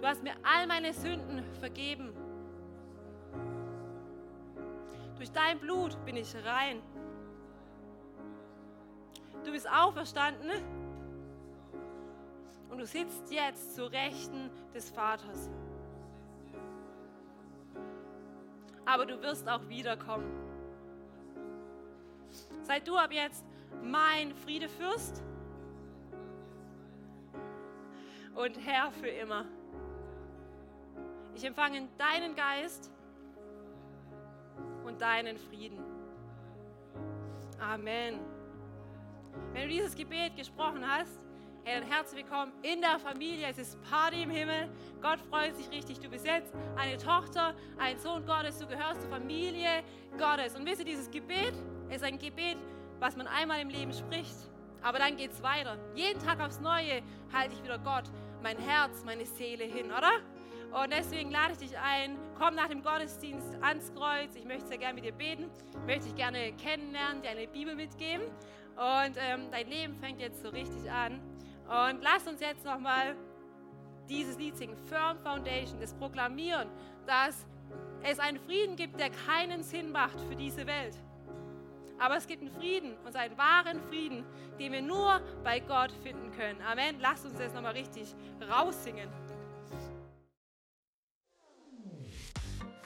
Du hast mir all meine Sünden vergeben. Durch dein Blut bin ich rein. Du bist auferstanden und du sitzt jetzt zur Rechten des Vaters. Aber du wirst auch wiederkommen. Sei du ab jetzt mein Friedefürst und Herr für immer. Ich empfange deinen Geist und deinen Frieden. Amen. Wenn du dieses Gebet gesprochen hast, hey, dann herzlich willkommen in der Familie. Es ist Party im Himmel. Gott freut sich richtig. Du bist jetzt eine Tochter, ein Sohn Gottes. Du gehörst zur Familie Gottes. Und wisst ihr, dieses Gebet ist ein Gebet, was man einmal im Leben spricht. Aber dann geht es weiter. Jeden Tag aufs Neue halte ich wieder Gott, mein Herz, meine Seele hin, oder? Und deswegen lade ich dich ein, komm nach dem Gottesdienst ans Kreuz. Ich möchte sehr gerne mit dir beten, möchte dich gerne kennenlernen, dir eine Bibel mitgeben. Und ähm, dein Leben fängt jetzt so richtig an. Und lass uns jetzt nochmal dieses Lied singen, Firm Foundation, das proklamieren, dass es einen Frieden gibt, der keinen Sinn macht für diese Welt. Aber es gibt einen Frieden und einen wahren Frieden, den wir nur bei Gott finden können. Amen. Lass uns das nochmal richtig raussingen.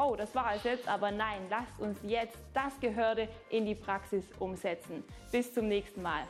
oh, das war es jetzt, aber nein, lasst uns jetzt das Gehörte in die Praxis umsetzen. Bis zum nächsten Mal.